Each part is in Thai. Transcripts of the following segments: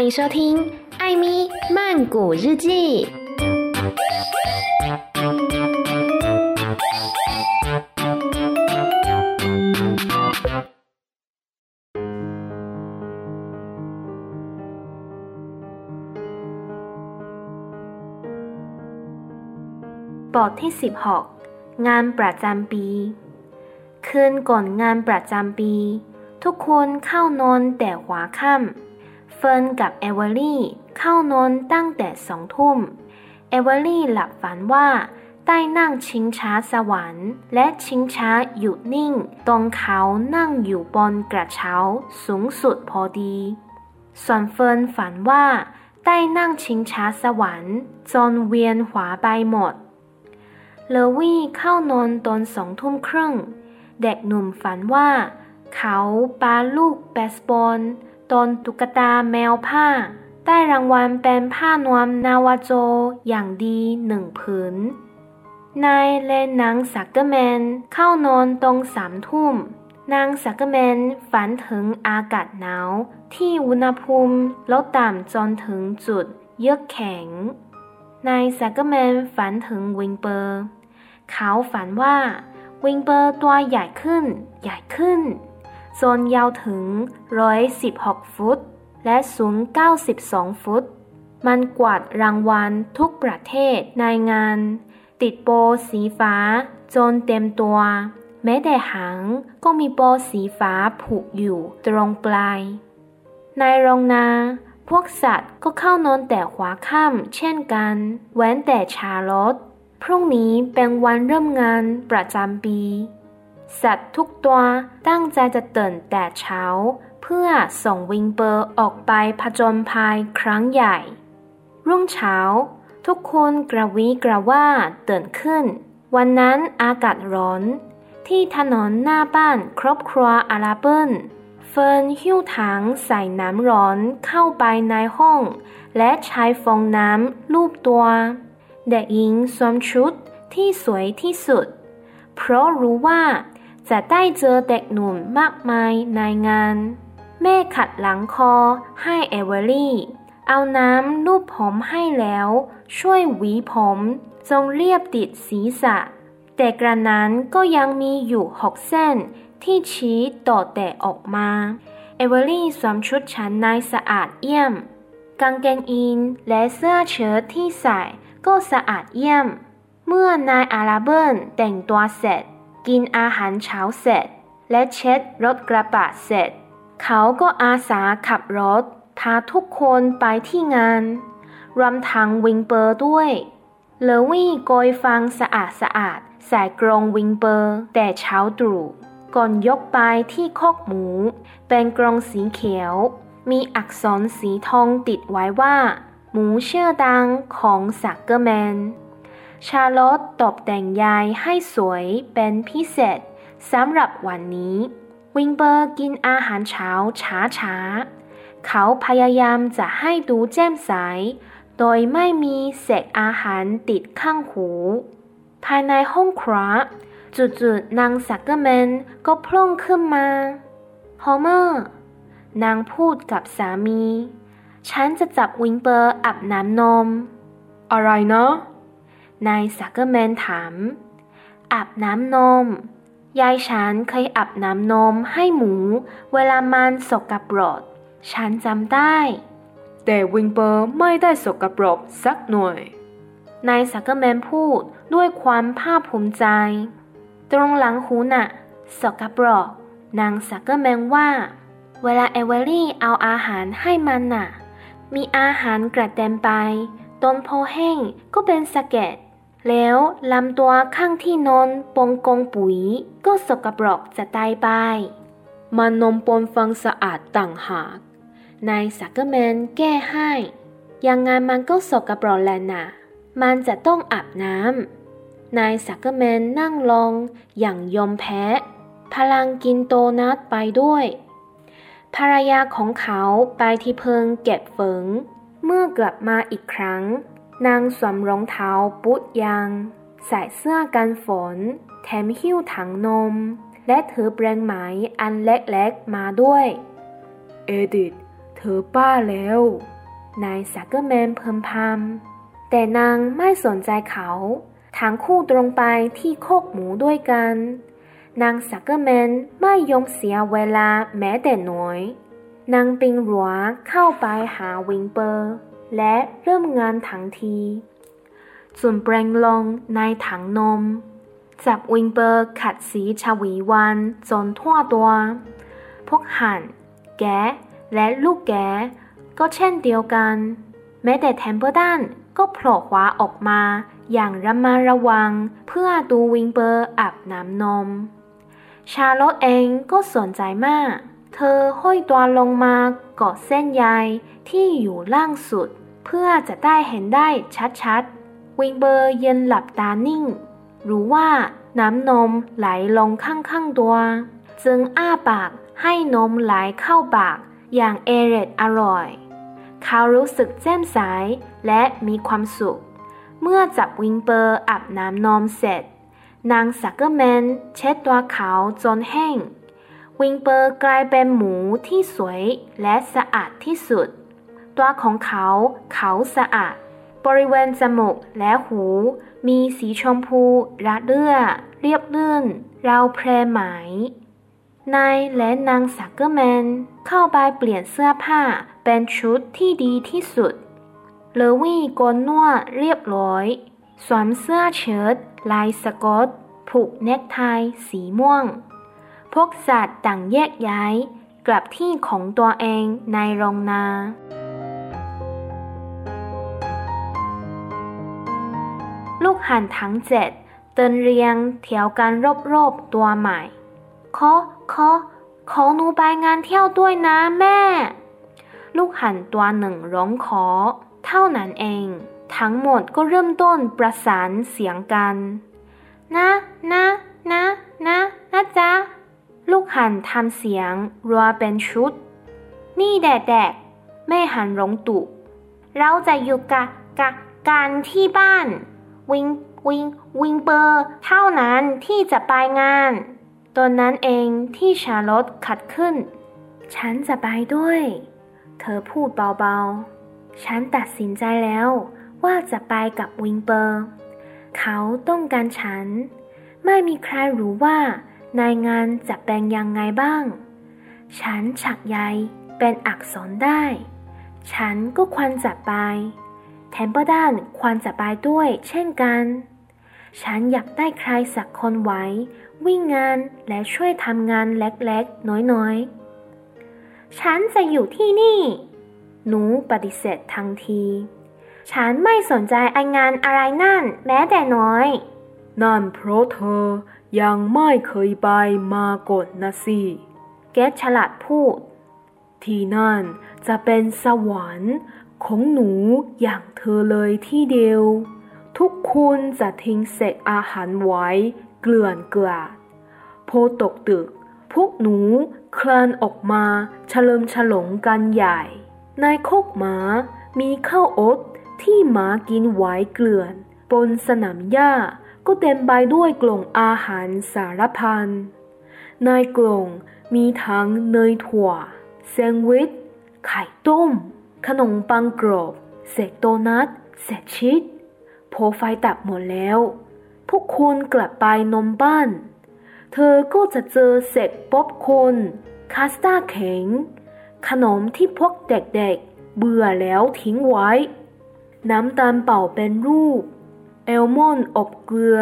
欢迎收听《艾咪曼谷日记》。บทที่ 16 งานประจำปี คืนก่อนงานประจำปี ทุกคนเข้านอนแต่หัวค่ำ เฟิร์นกับเอเวอรี่เข้านอนตั้งแต่สองทุ่ม เอเวอรี่หลับฝันว่าได้นั่งชิงช้าสวรรค์ และชิงช้าหยุดนิ่ง ตรงเขานั่งอยู่บนกระเช้าสูงสุดพอดี ส่วนเฟิร์นฝันว่าได้นั่งชิงช้าสวรรค์จนเวียนหัวไปหมด เลวี่เข้านอนตอนสองทุ่มครึ่ง เด็กหนุ่มฝันว่า เขาปาลูกเบสบอล โดนตุ๊กตาแมวผ้า ได้รางวัลเป็นผ้านวมนาวาโจอย่างดีหนึ่งผืน นายและนางสักเกอร์แมนเข้านอนตรงสามทุ่ม นางสักเกอร์แมนฝันถึงอากาศหนาว ที่อุณหภูมิลดต่ำจนถึงจุดเยือกแข็ง นายสักเกอร์แมนฝันถึงวิลเบอร์ เขาฝันว่าวิงเปอร์ตัวใหญ่ขึ้น ใหญ่ขึ้น จนยาวถึง 116 ฟุต และสูง 92 ฟุต มันกวาดรางวัลทุกประเทศในงาน ติดโบสีฟ้า จนเต็มตัว แม้แต่หางก็มีโบสีฟ้าผูกอยู่ตรงปลาย ในโรงนา พวกสัตว์ก็เข้านอนแต่หัวค่ำเช่นกันเว้นแต่ชาร์ลอตพรุ่งนี้เป็นวันเริ่มงานประจำปี สัตว์ทุกตัวตั้งใจจะตื่นแต่เช้า เพื่อส่งวิลเบอร์ออกไปผจญภัยครั้งใหญ่ รุ่งเช้า ทุกคนกระวีกระวาดตื่นขึ้น วันนั้นอากาศร้อน ที่ถนนหน้าบ้านครอบครัวอาราเบิลเฟิร์นหิ้วถังใส่น้ำร้อนเข้าไปในห้อง และใช้ฟองน้ำลูบตัวเด็กหญิงสวมชุดที่สวยที่สุด เพราะรู้ว่า จะได้เจอเด็กหนุ่มมากมายในงาน แม่ขัดหลังคอให้เอเวอรี่ เอาน้ำลูบผมให้แล้ว ช่วยหวีผมจงเรียบติดศีรษะ แต่กระนั้นก็ยังมีอยู่หกเส้นที่ชี้ต่อแต่ออกมา เอเวอรี่สวมชุดชั้นในสะอาดเยี่ยม กางเกงยีนและเสื้อเชิ้ตที่ใส่ก็สะอาดเยี่ยม เมื่อนายอาราเบิลแต่งตัวเสร็จ กินอาหารเช้าเสร็จ และเช็ดรถกระบะเสร็จ เขาก็อาสาขับรถ พาทุกคนไปที่งาน รวมทั้งวิลเบอร์ด้วยเลวี่โกยฟางสะอาดสะอาดใส่กรงวิลเบอร์แต่เช้าตรู่ก่อนยกไปที่คอกหมู เป็นกรงสีเขียว มีอักษรสีทองติดไว้ว่า หมูชื่อดังของสักเกอร์แมน ชาร์ลอตตกแต่งใยให้สวยเป็นพิเศษสำหรับวันนี้ วิลเบอร์กินอาหารเช้าช้าช้าๆ เขาพยายามจะให้ดูแจ่มใส โดยไม่มีเศษอาหารติดข้างหู ภายในห้องครัวจู่ๆนางสักเกอร์แมนก็โพล่งขึ้นมาโฮเมอร์นางพูดกับสามี ฉันจะจับวิลเบอร์อาบน้ำนม อะไรนะ นายสักเกอร์แมนถาม อาบน้ำนม ยายฉันเคยอาบน้ำนมให้หมู เวลามันสกปรกฉันจำได้ แต่วิลเบอร์ไม่ได้สกปรกสักหน่อย นายสักเกอร์แมนพูดด้วยความภาคภูมิใจ ตรงหลังหูน่ะสกปรกนางสักเกอร์แมนว่า เวลาเอเวอรี่เอาอาหารให้มันน่ะ มีอาหารกระเด็นไปโดนพอแห้งก็เป็นสะเก็ด แล้วลำตัวข้างที่นอนบนกองปุ๋ยก็สกปรกจะตายไป มันนอนบนฟางสะอาดต่างหาก นายสักเกอร์แมนแก้ให้ ยังไงมันก็สกปรกแหละนะมันจะต้องอาบน้ำ นายสักเกอร์แมนนั่งลงอย่างยอมแพ้ พลางกินโดนัทไปด้วย ภรรยาของเขาไปที่เพิงเก็บฟืนเมื่อกลับมาอีกครั้ง นางสวมรองเท้าบูตยาง ใส่เสื้อกันฝน แถมหิ้วถังนม และถือแปรงไม้อันเล็กๆมาด้วย เอดิธเธอบ้าแล้ว นายสักเกอร์แมนเพิ่มพำแต่นางไม่สนใจเขาทั้งคู่ตรงไปที่คอกหมูด้วยกัน นางสักเกอร์แมนไม่ยอมเสียเวลาแม้แต่น้อย นางปีนรั้วเข้าไปหาวิลเบอร์ และเริ่มงานทันที จุ่มแปรงลงในถังนม จับวิลเบอร์ขัดสีฉวีวรรณจนทั่วตัว พวกห่านแกะและลูกแกะก็เช่นเดียวกัน แม้แต่เทมเปิลตันก็โผล่หัวออกมาอย่างระมัดระวังเพื่อดูวิลเบอร์อาบน้ำนม ชาร์ล็อตเองก็สนใจมาก เธอห้อยตัวลงมาเกาะเส้นใยที่อยู่ล่างสุด เพื่อจะได้เห็นได้ชัดๆ วิลเบอร์ยืนหลับตานิ่ง รู้ว่าน้ำนมไหลลงข้างๆตัว จึงอ้าปากให้นมไหลเข้าปากอย่างเอร็ดอร่อย เขารู้สึกแจ่มใสและมีความสุข เมื่อจับวิลเบอร์อาบน้ำนมเสร็จ นางสักเกอร์แมนเช็ดตัวเขาจนแห้ง วิลเบอร์กลายเป็นหมูที่สวยและสะอาดที่สุด ตัวของเขาขาวสะอาดบริเวณจมูกและหู มีสีชมพูระเรื่อ เรียบลื่นราวแพรไหมนายและนางสักเกอร์แมน เข้าไปเปลี่ยนเสื้อผ้าเป็นชุดที่ดีที่สุด เลวี่โกนหนวดเรียบร้อย สวมเสื้อเชิ้ตลายสกอต ผูกเนคไทสีม่วง พวกสัตว์ต่างแยกย้าย กลับที่ของตัวเองในโรงนา หันทั้งเจ็ดเดินเรียงแถวกันรอบๆตัวใหม่ขอขอขอหนูไปงานเที่ยวด้วยนะแม่ ลูกหันตัวหนึ่งร้องขอ เท่านั้นเอง ทั้งหมดก็เริ่มต้นประสานเสียงกัน นะนะนะนะนะจ๊ะ ลูกหันทำเสียงรัวเป็นชุด นี่แดดแดดแม่หันร้องตุ เราจะอยู่กะกะกันที่บ้าน วิงวิงวิงเปอร์เท่านั้นที่จะไปงานตอนนั้นเองที่ชาลอตขัดขึ้น ฉันจะไปด้วย เธอพูดเบาๆ ฉันตัดสินใจแล้วว่าจะไปกับวิงเปอร์ เขาต้องการฉัน ไม่มีใครรู้ว่า นายงานจะเป็นยังไงบ้าง ฉันฉักใยเป็นอักษรได้ ฉันก็ควรจะไป แทมเปอร์ด้านควรจะไปด้วยเช่นกัน ฉันอยากได้ใครสักคนไว้ วิ่งงานและช่วยทำงานเล็กๆ น้อยๆ ฉันจะอยู่ที่นี่ หนูปฏิเสธทันที ฉันไม่สนใจไองานอะไรนั่นแม้แต่น้อย นั่นเพราะเธอยังไม่เคยไปมาก่อนนะสิเกตฉลาดพูด ที่นั่นจะเป็นสวรรค์ ของหนูอย่างเธอเลยที่เดียว ทุกคนจะทิ้งเศษอาหารไว้เกลื่อนเกลาดพอตกตึก พวกหนูคลานออกมาเฉลิมฉลองกันใหญ่ ในโคกหมามีข้าวอดที่หมากินไว้เกลื่อน บนสนามหญ้าก็เต็มไปด้วยกล่องอาหารสารพัน ในกล่องมีทั้งเนยถั่ว แซงด์วิช ไข่ต้ม ขนมปังกรอบเศษโดนัทเศษชีสพอไฟดับหมดแล้ว พวกคนกลับไปนอนบ้าน เธอก็จะเจอเศษป๊อปคอร์นคัสตาร์ดแข็ง ขนมที่พวกเด็กๆ เบื่อแล้วทิ้งไว้ น้ำตาลเป่าเป็นรูป อัลมอนด์อบเกลือ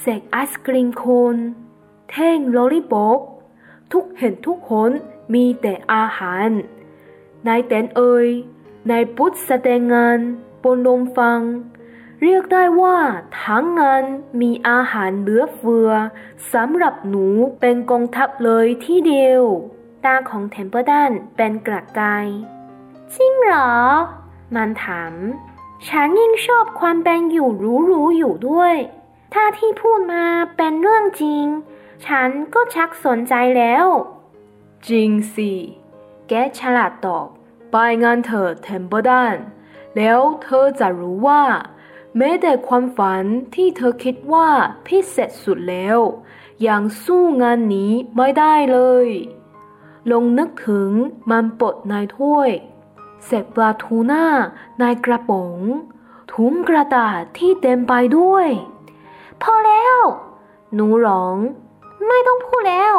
เศษไอศกรีมโคนแท่งลอลลิป๊อปทุกเห็นทุกหนมีแต่อาหาร นายเต็นเอยนายพุทธแสดงงานบนลมฟัง เรียกได้ว่าทั้งงานมีอาหารเหลือเฟือสำหรับหนูเป็นกองทัพเลยที่เดียว ตาของเทมเปอร์ดันเป็นกระกายจริงเหรอ มันถามฉันยิ่งชอบความเป็นอยู่รู้ๆอยู่ด้วย ถ้าที่พูดมาเป็นเรื่องจริง ฉันก็ชักสนใจแล้ว จริงสิ แกฉลาดตอบ ไปงานเถอะเทมเปอร์ดันแล้วเธอจะรู้ว่า แม้แต่ความฝันที่เธอคิดว่าพิเศษสุดแล้ว ยังสู้งานนี้ไม่ได้เลย ลงนึกถึงมันปดในถ้วยเศษปลาทูน่าในกระป๋องถุงกระดาษที่เต็มไปด้วย พอแล้ว หนูร้อง ไม่ต้องพูดแล้ว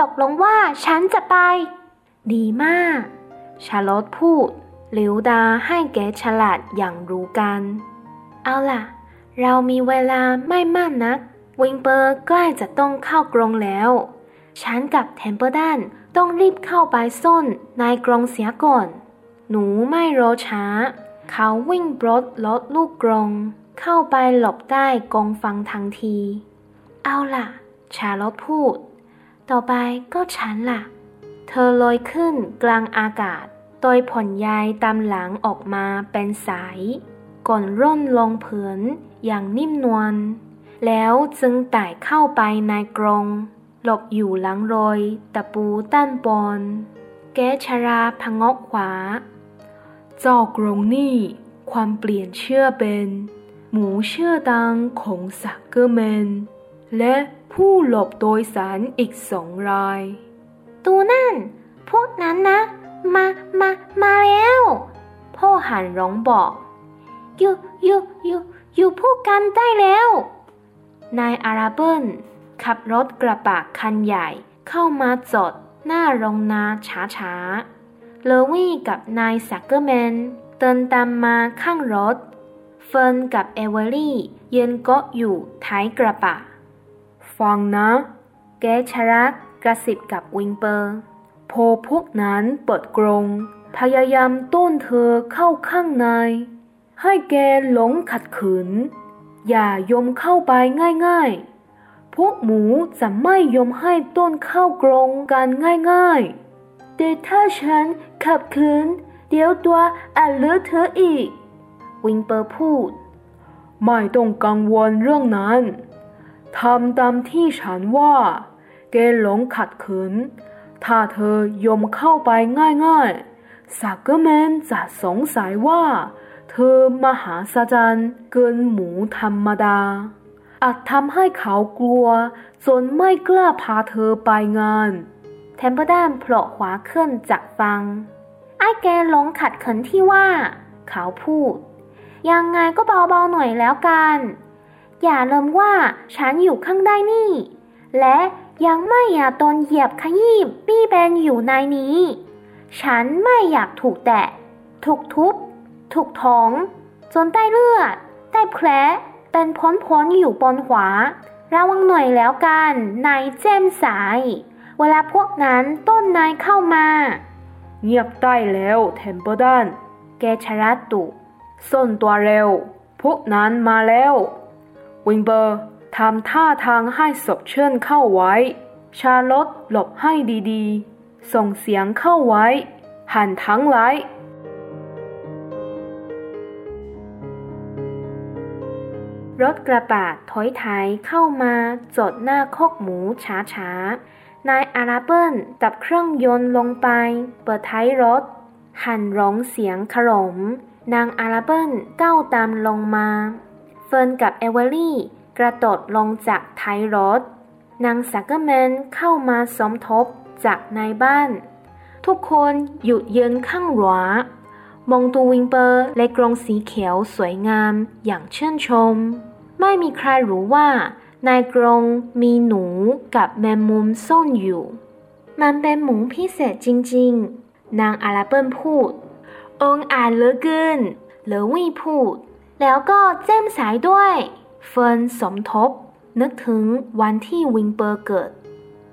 ตกลงว่าฉันจะไป ดีมาก ชาร์ล็อตพูดหลิ่วตาให้แกะชราอย่างรู้กัน เอาล่ะ เรามีเวลาไม่มากนัก วิลเบอร์ใกล้จะต้องเข้ากรงแล้ว ฉันกับเทมเปิลตันต้องรีบเข้าไปซ่อนในกรงเสียก่อน หนูไม่รอช้า เขาวิ่งบรถลดลูกกรง เข้าไปหลบใต้กองฟังทันที เอาล่ะ ชาลอตพูด ต่อไปก็ฉันล่ะ เธอลอยขึ้นกลางอากาศโดยผ่อนยายตามหลังออกมาเป็นสาย ก่อนร่นลงผืนอย่างนิ่มนวลแล้วจึงไต่เข้าไปในกรง หลบอยู่หลังรอยตะปูต้านบอนแกชราพงกขวา เจ้ากรงนี่ ความเปลี่ยนเชื่อเป็น หมูเชื่อดังของสักเกอร์แมน และผู้หลบโดยสารอีกสองราย ตูนั่น พวกนั้นนะ มา มา มาแล้ว พ่อหันร้องบอกอยู่อยู่อยู่อยู่พูดกันได้แล้ว นายอาราเบิลขับรถกระบะคันใหญ่เข้ามาจอดหน้าโรงนาช้าๆ เลวี่กับนายซักเกอร์แมนเดินตามมาข้างรถ เฟิร์นกับเอเวอรี่ยืนเกาะอยู่ท้ายกระบะ ฟังนะ แกะชรา กระซิบกับวิลเบอร์พอพวกนั้นเปิดกรง พยายามต้นเธอเข้าข้างใน ให้แกหลงขัดขืน อย่ายอมเข้าไปง่ายๆ พวกหมูจะไม่ยอมให้ต้นเข้ากรงกันง่ายๆ แต่ถ้าฉันขับขืน เดี๋ยวตัวอาจเลอเธออีก วิงเปอร์พูด ไม่ต้องกังวลเรื่องนั้นทำตามที่ฉันว่า แกล้งขัดขืน ถ้าเธอยอมเข้าไปง่ายๆสักเกอร์แมนจะสงสัยว่า เธอมหัศจรรย์เกินหมูธรรมดา อาจทำให้เขากลัว จนไม่กล้าพาเธอไปงานเทมเปิลตันโผล่หัวขึ้นจากฟาง ไอ้แกล้งขัดขืนที่ว่า เขาพูด ยังไงก็เบาๆหน่อยแล้วกัน อย่าลืมว่าฉันอยู่ข้างใต้นี่ และ ยังไม่อยากโดนเหยียบขยี้ปี้แบนอยู่ในนี้ ฉันไม่อยากถูกแตะ ถูกทุบ ถูกท้อง จนได้เลือด ได้แผล เป็นพ้นๆอยู่บนขวา ระวังหน่อยแล้วกัน นายเจมสาย เวลาพวกนั้นต้นนายเข้ามา เงียบได้แล้วเทมเปอร์ดัน แกชรัดตุ ส้นตัวเร็ว พวกนั้นมาแล้ว วิงเบอร์ ทำท่าทางให้ศพเชิญเข้าไว้ ชาลอตหลบให้ดีๆ ส่งเสียงเข้าไว้ หันทั้งไลายรถกระบะถอยท้ายเข้ามาจอดหน้าคอกหมูช้าๆ นายอาราเบิลดับเครื่องยนต์ลงไป เปิดท้ายรถ ห่านร้องเสียงขรม นางอาราเบิลก้าวตามลงมา เฟิร์นกับเอเวอรี่ กระโดดลงจากท้ายรถ นางสักเกอร์แมนเข้ามาสมทบจากในบ้าน ทุกคนหยุดยืนข้างๆมองดูวิลเปอร์และกรงสีเขียวสวยงามอย่างชื่นชม ไม่มีใครรู้ว่าในกรงมีหนูกับแมงมุมซ่อนอยู่ มันเป็นหมูพิเศษจริงๆ นางอาราเบิลพูด องอาจเหลือเกินเลอวี่พูด แล้วก็แจ่มใสด้วย เฟิร์นสมทบ นึกถึงวันที่วิลเบอร์เกิด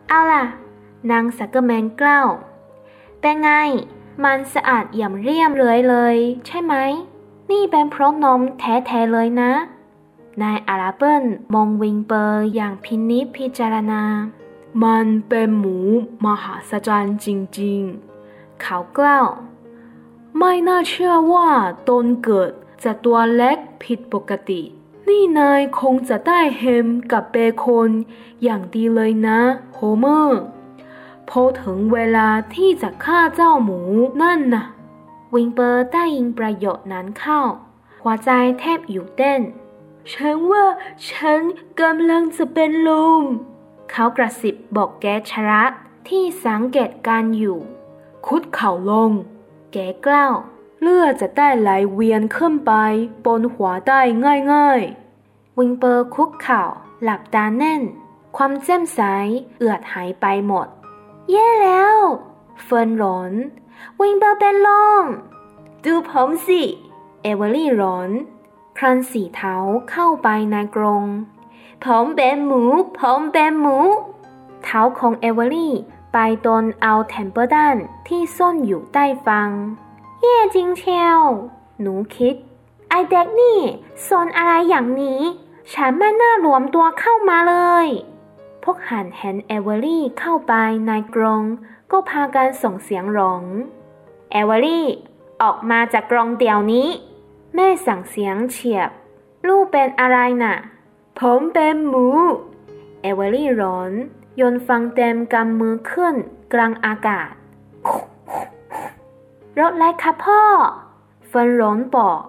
เอาล่ะ นางสักเกอร์แมนกล่าวเป็นไง มันสะอาดอย่างเรียบเลยเลย ใช่ไหม นี่เป็นเพราะนมแท้ๆเลยนะ นายอาราเบิลมองวิลเบอร์อย่างพินิจพิจารณา มันเป็นหมูมหาศาลจริงเขากล่าวไม่น่าเชื่อว่าตอนเกิดจะตัวเล็กผิดปกติ นี่นายคงจะได้แฮมกับเบคอนอย่างดีเลยนะโฮเมอร์พอถึงเวลาที่จะฆ่าเจ้าหมูนั่นน่ะ วิงเปอร์ได้ยินประโยชน์นั้นเข้า หัวใจแทบอยู่เต้น ฉันว่าฉันกำลังจะเป็นลมเขากระสิบบอกแกชรัตที่สังเกตการอยู่ คุดเข่าลง แกกล่าว เลือดจะได้ไหลเวียนขึ้นไปบนหัวได้ง่ายๆ วิงเปอร์คุกเข่าหลับตาแน่น ความแจ่มใสเหือดหายไปหมด แย่แล้ว เฟิร์นร้อง วิลเบอร์เป็นลมดูผมสิ เอเวอรี่ร้อง คลานสี่เท้าเข้าไปในกรงผมเป็นหมู ผมเป็นหมู เท้าของเอเวอรี่ไปโดนเอาเทมเปิลตันที่ซ่อนอยู่ใต้ฟาง แย่จริงเชียวหนูคิด ไอ้เด็กนี่ซนอะไรอย่างนี้ ฉันไม่น่ารวมตัวเข้ามาเลย พวกห่านเห็นเอเวอรี่เข้าไปในกรงก็พากันส่งเสียงร้องเอเวอรี่ออกมาจากกรงเดี๋ยวนี้ แม่สั่งเสียงเฉียบ ลูกเป็นอะไรน่ะ ผมเป็นหมู เอเวอรี่ร้อง โยนฟางเต็มกำมือขึ้นกลางอากาศ รถไรคะพ่อเฟินร้อนบอก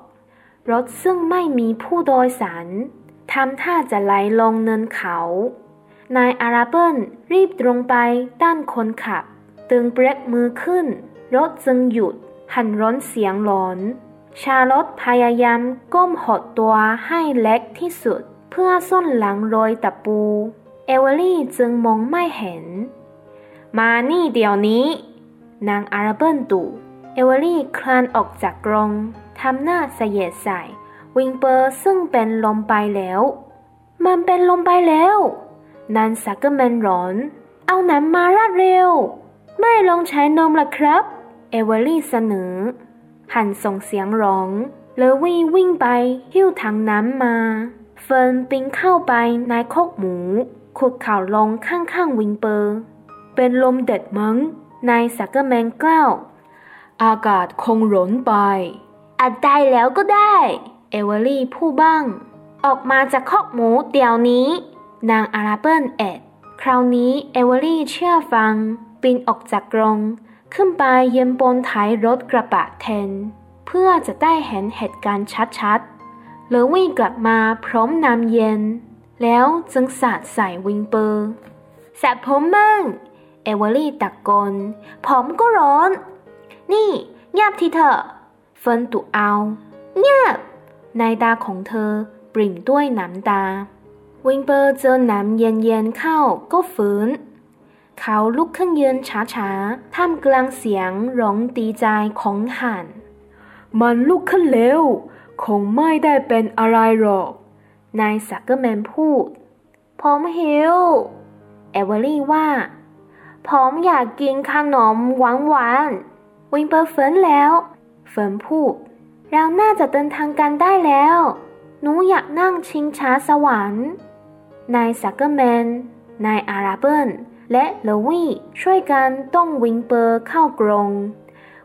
รถซึ่งไม่มีผู้โดยสารทำท่าจะไหลลงเนินเขา นายอาราเบิลรีบตรงไปด้านคนขับ ตึงเบรกมือขึ้น รถจึงหยุด หันร้อนเสียงหลอน ชาลอตพยายามก้มหดตัวให้เล็กที่สุด เพื่อส้นหลังโรยตะปู เอเวอรี่จึงมองไม่เห็น มานี่เดี๋ยวนี้ นางอาราเบิลขู่ เอเวอรี่คลานออกจากกรงทำหน้าแสยะใส่วิลเบอร์ซึ่งเป็นลมไปแล้ว มันเป็นลมไปแล้วนางสักเกอร์แมนร้อง เอาน้ำมาราดเร็ว ไม่ลองใช้นมล่ะครับ เอเวอรี่เสนอ ห่านส่งเสียงร้องเลวี่วิ่งไปหิ้วถังน้ำมา เฟิร์นปีนเข้าไปในคอกหมูคุกเข่าลงข้างๆวิลเบอร์ เป็นลมแดดมั้งนายสักเกอร์แมนกล่าว อากาศคงร้อนไปอาจตายแล้วก็ได้ เอเวอรี่พูดบ้าง ออกมาจากคอกหมูเดี๋ยวนี้ นางอาราเบิลเอ็ด คราวนี้เอเวอรี่เชื่อฟัง ปีนออกจากกรง ขึ้นไปยืนบนท้ายรถกระบะแทน เพื่อจะได้เห็นเหตุการณ์ชัดๆเลวี่กลับมาพร้อมน้ำเย็น แล้วจึงสาดใส่วิงเปอร์แสบผมมั่งเอเวอรี่ตะโกนผมก็ร้อน นี่เงียบทีเถอะเฟินตุเอาเงียบในตาของเธอปริ่งด้วยน้ำตา วิงเปอร์เจอน้ำเย็นๆเข้าก็ฝืน เขาลุกขึ้นยืนช้าๆ ท่ามกลางเสียงร้องดีใจของห่าน มันลุกขึ้นเร็ว คงไม่ได้เป็นอะไรหรอก นายสักเกอร์แมนพูดผมหิว เอเวอรี่ว่าผมอยากกินขนมหวาน วิลเบอร์ฟื้นแล้วเฟิร์นพูดเราน่าจะเดินทางกันได้แล้ว หนูอยากนั่งชิงช้าสวรรค์นายสักเกอร์แมนนายอาราเบิลและเลวี่ช่วยกันต้อนวิลเบอร์เข้ากรง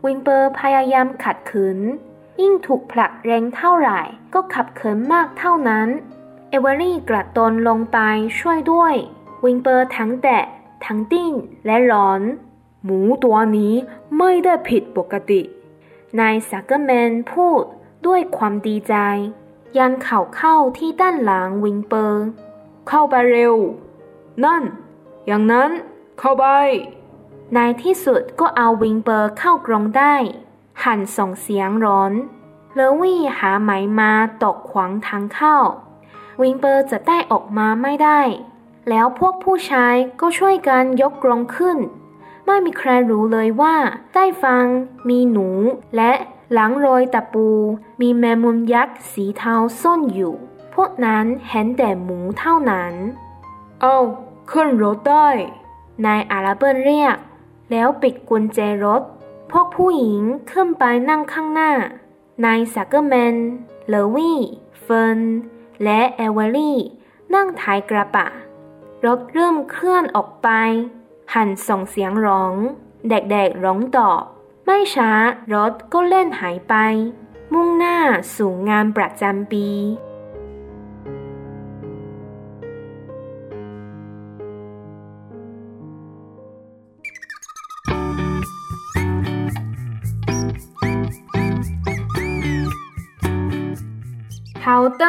วิลเบอร์พยายามขัดขืน ยิ่งถูกผลักแรงเท่าไหร่ก็ขัดขืนมากเท่านั้น เอเวอรี่กระโดดลงไปช่วยด้วย วิลเบอร์ทั้งเตะทั้งดิ้นและร้อง หมูตัวนี้ไม่ได้ผิดปกติ นายสักเกอร์แมนพูดด้วยความดีใจ ยันเข่าเข้าที่ด้านหลังวิงเปอร์ เข้าไปเร็ว นั่น อย่างนั้นเข้าไป ในที่สุดก็เอาวิงเปอร์เข้ากรงได้ หันส่งเสียงร้อนเลวี่หาไหมมาตกขวางทางเข้า วิงเปอร์จะได้ออกมาไม่ได้ แล้วพวกผู้ชายก็ช่วยกันยกกรงขึ้น ไม่มีใครรู้เลยว่า ใต้ฟังมีหนู และหลังรอยตะปู มีแมงมุมยักษ์สีเทาซ่อนอยู่ พวกนั้นเห็นแต่หมูเท่านั้น เอาขึ้นรถได้ นายอาราเบิลเรียก แล้วบิดกุญแจรถ พวกผู้หญิงขึ้นไปนั่งข้างหน้า นายสักเกอร์แมน เลวี่ เฟิร์น และเอเวอรี่ นั่งท้ายกระบะรถเริ่มเคลื่อนออกไป หันส่งเสียงร้อง เด็กๆร้องตอบ ไม่ช้ารถก็เล่นหายไป มุ่งหน้าสู่งานประจำปี好的，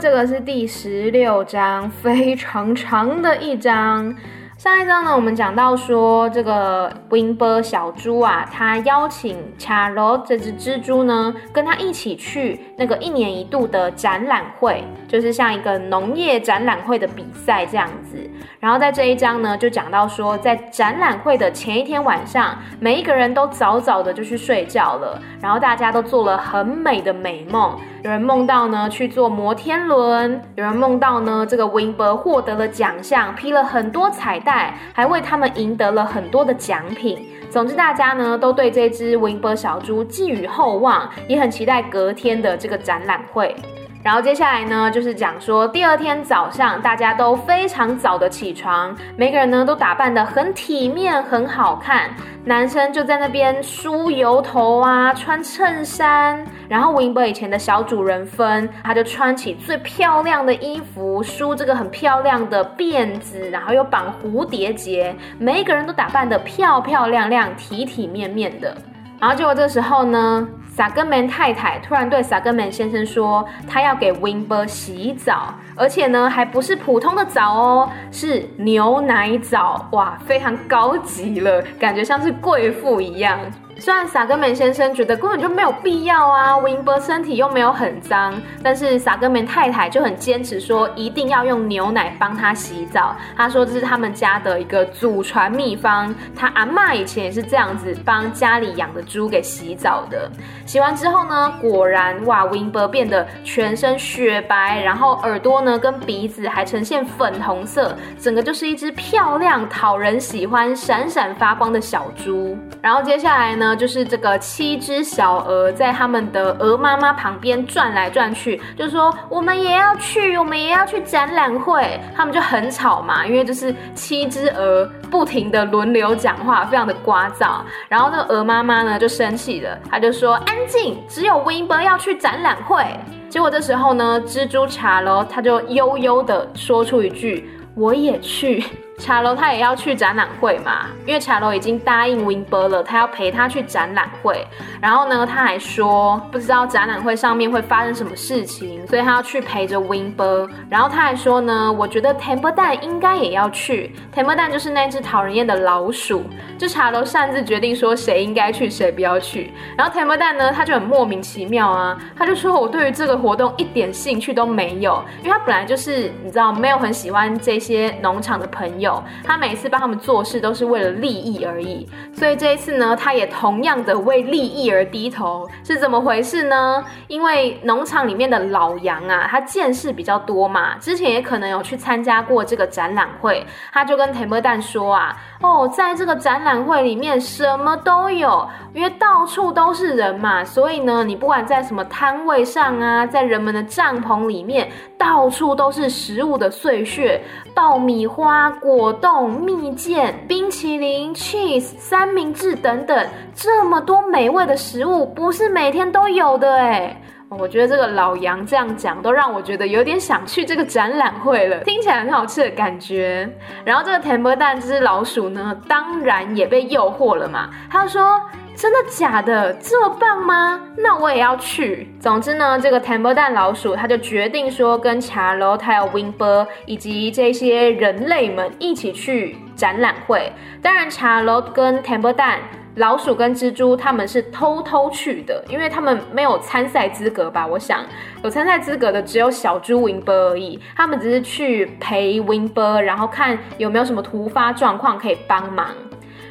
这个是第十六章，非常长的一章。 上一章呢，我们讲到说这个 Wimber 小猪啊，他邀请 Charlotte 这只蜘蛛呢，跟他一起去那个一年一度的展览会，就是像一个农业展览会的比赛这样子。然后在这一章呢，就讲到说，在展览会的前一天晚上，每一个人都早早的就去睡觉了，然后大家都做了很美的美梦。有人梦到呢去坐摩天轮，有人梦到呢这个 Winber 获得了奖项，披了很多彩带，还为他们赢得了很多的奖品。总之，大家呢都对这只 Winber 小猪寄予厚望，也很期待隔天的这个展览会。然后接下来呢，就是讲说第二天早上，大家都非常早的起床，每个人呢都打扮得很体面、很好看。男生就在那边梳油头啊，穿衬衫。然后 Wimber 以前的小主人芬，他就穿起最漂亮的衣服，梳这个很漂亮的辫子，然后又绑蝴蝶结，每一个人都打扮得漂漂亮亮、体体面面的。然后结果这时候呢？萨根门太太突然对萨根门先生说：“她要给 Winber 洗澡，而且呢，还不是普通的澡哦，是牛奶澡，哇，非常高级了，感觉像是贵妇一样。”虽然萨格门先生觉得根本就没有必要啊，Wimber 身体又没有很脏，但是萨格门太太就很坚持说一定要用牛奶帮他洗澡。他说这是他们家的一个祖传秘方，他阿妈以前也是这样子帮家里养的猪给洗澡的。洗完之后呢，果然哇，Wimber 变得全身雪白，然后耳朵呢跟鼻子还呈现粉红色，整个就是一只漂亮、讨人喜欢、闪闪发光的小猪。然后接下来呢？就是这个七只小鹅在他们的鹅妈妈旁边转来转去，就说我们也要去，我们也要去展览会。他们就很吵嘛，因为就是七只鹅不停的轮流讲话，非常的聒噪。然后那个鹅妈妈呢就生气了，他就说安静，只有 Wimber 要去展览会。结果这时候呢，蜘蛛查喽，他就悠悠的说出一句，我也去。茶楼他也要去展览会嘛，因为茶楼已经答应 Winber 了，他要陪他去展览会。然后呢，他还说不知道展览会上面会发生什么事情，所以他要去陪着 Winber。然后他还说呢，我觉得 t e m p e 蛋应该也要去。t e m p e 蛋就是那只讨人厌的老鼠。就茶楼擅自决定说谁应该去，谁不要去。然后 t e m p e 蛋呢，他就很莫名其妙啊，他就说我对于这个活动一点兴趣都没有，因为他本来就是你知道没有很喜欢这些农场的朋友。他每次帮他们做事都是为了利益而已，所以这一次呢，他也同样的为利益而低头，是怎么回事呢？因为农场里面的老杨啊，他见识比较多嘛，之前也可能有去参加过这个展览会，他就跟 t e 蛋说啊，哦，在这个展览会里面什么都有，因为到处都是人嘛，所以呢，你不管在什么摊位上啊，在人们的帐篷里面，到处都是食物的碎屑。爆米花、果冻、蜜饯、冰淇淋、cheese、三明治等等，这么多美味的食物，不是每天都有的哎。我觉得这个老杨这样讲，都让我觉得有点想去这个展览会了，听起来很好吃的感觉。然后这个 t e m p e r 蛋这只老鼠呢，当然也被诱惑了嘛，他说。真的假的？这么棒吗？那我也要去。总之呢，这个 t e m p e r 蛋老鼠他就决定说，跟查罗、还有 Wimber 以及这些人类们一起去展览会。当然，查罗跟 t e m p e r 蛋老鼠跟蜘蛛他们是偷偷去的，因为他们没有参赛资格吧？我想有参赛资格的只有小猪 Wimber 而已。他们只是去陪 Wimber，然后看有没有什么突发状况可以帮忙。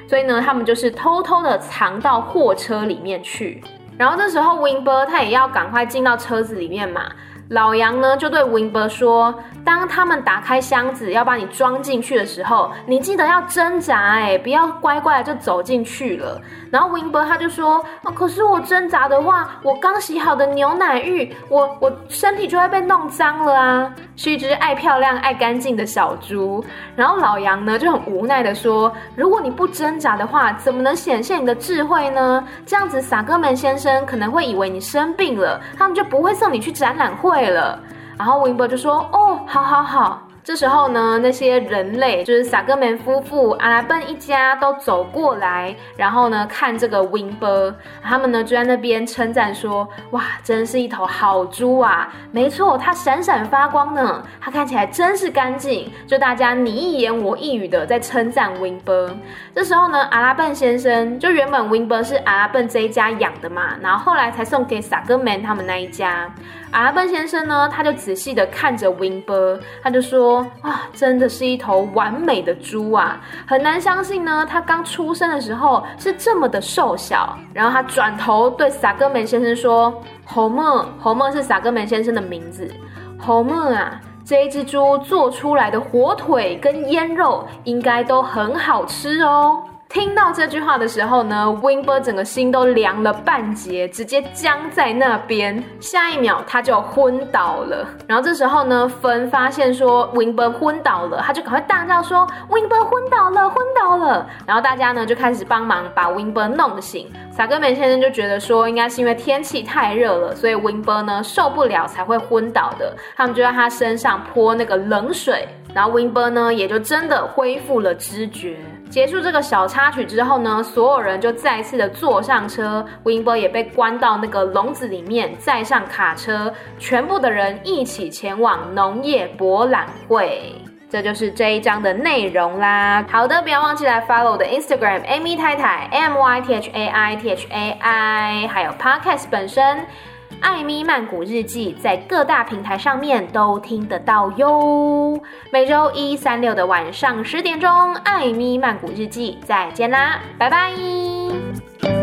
所以呢，他们就是偷偷的藏到货车里面去，然后这时候 Wimber 他也要赶快进到车子里面嘛。老杨呢就对 Wimber 说。当他们打开箱子要把你装进去的时候，你记得要挣扎哎，不要乖乖的就走进去了。然后 Wimber 他就说：“可是我挣扎的话，我刚洗好的牛奶浴，我我身体就会被弄脏了啊！”是一只爱漂亮、爱干净的小猪。然后老杨呢就很无奈的说：“如果你不挣扎的话，怎么能显现你的智慧呢？这样子，萨哥门先生可能会以为你生病了，他们就不会送你去展览会了。”然后 Wimber 就说：“哦，好好好。”这时候呢，那些人类就是萨格门夫妇、阿拉笨一家都走过来，然后呢看这个 Wimber，他们呢就在那边称赞说：“哇，真是一头好猪啊！没错，它闪闪发光呢，它看起来真是干净。”就大家你一言我一语的在称赞 Wimber。这时候呢，阿拉笨先生就原本 Wimber 是阿拉笨这一家养的嘛，然后后来才送给萨格门他们那一家。阿拉笨先生呢，他就仔细的看着 Wimber，他就说：“啊，真的是一头完美的猪啊！很难相信呢，他刚出生的时候是这么的瘦小。”然后他转头对萨哥门先生说：“侯梦，侯梦是萨哥门先生的名字。侯梦啊，这一只猪做出来的火腿跟腌肉应该都很好吃哦。”听到这句话的时候呢，Wimber 整个心都凉了半截，直接僵在那边。下一秒他就昏倒了。然后这时候呢，芬发现说 Wimber 昏倒了，他就赶快大叫说 Wimber 昏倒了，昏倒了。然后大家呢就开始帮忙把 Wimber 弄醒。萨格梅先生就觉得说，应该是因为天气太热了，所以 Wimber 呢受不了才会昏倒的。他们就在他身上泼那个冷水，然后 Wimber 呢也就真的恢复了知觉。结束这个小插曲之后呢，所有人就再次的坐上车，Wimber 也被关到那个笼子里面，载上卡车，全部的人一起前往农业博览会。这就是这一章的内容啦。好的，不要忘记来 follow 我的 Instagram Amy 太太 M Y T H A I T H A I，还有 Podcast 本身。艾咪曼谷日记在各大平台上面都听得到哟。每周一、三、六的晚上十点钟，艾咪曼谷日记再见啦，拜拜。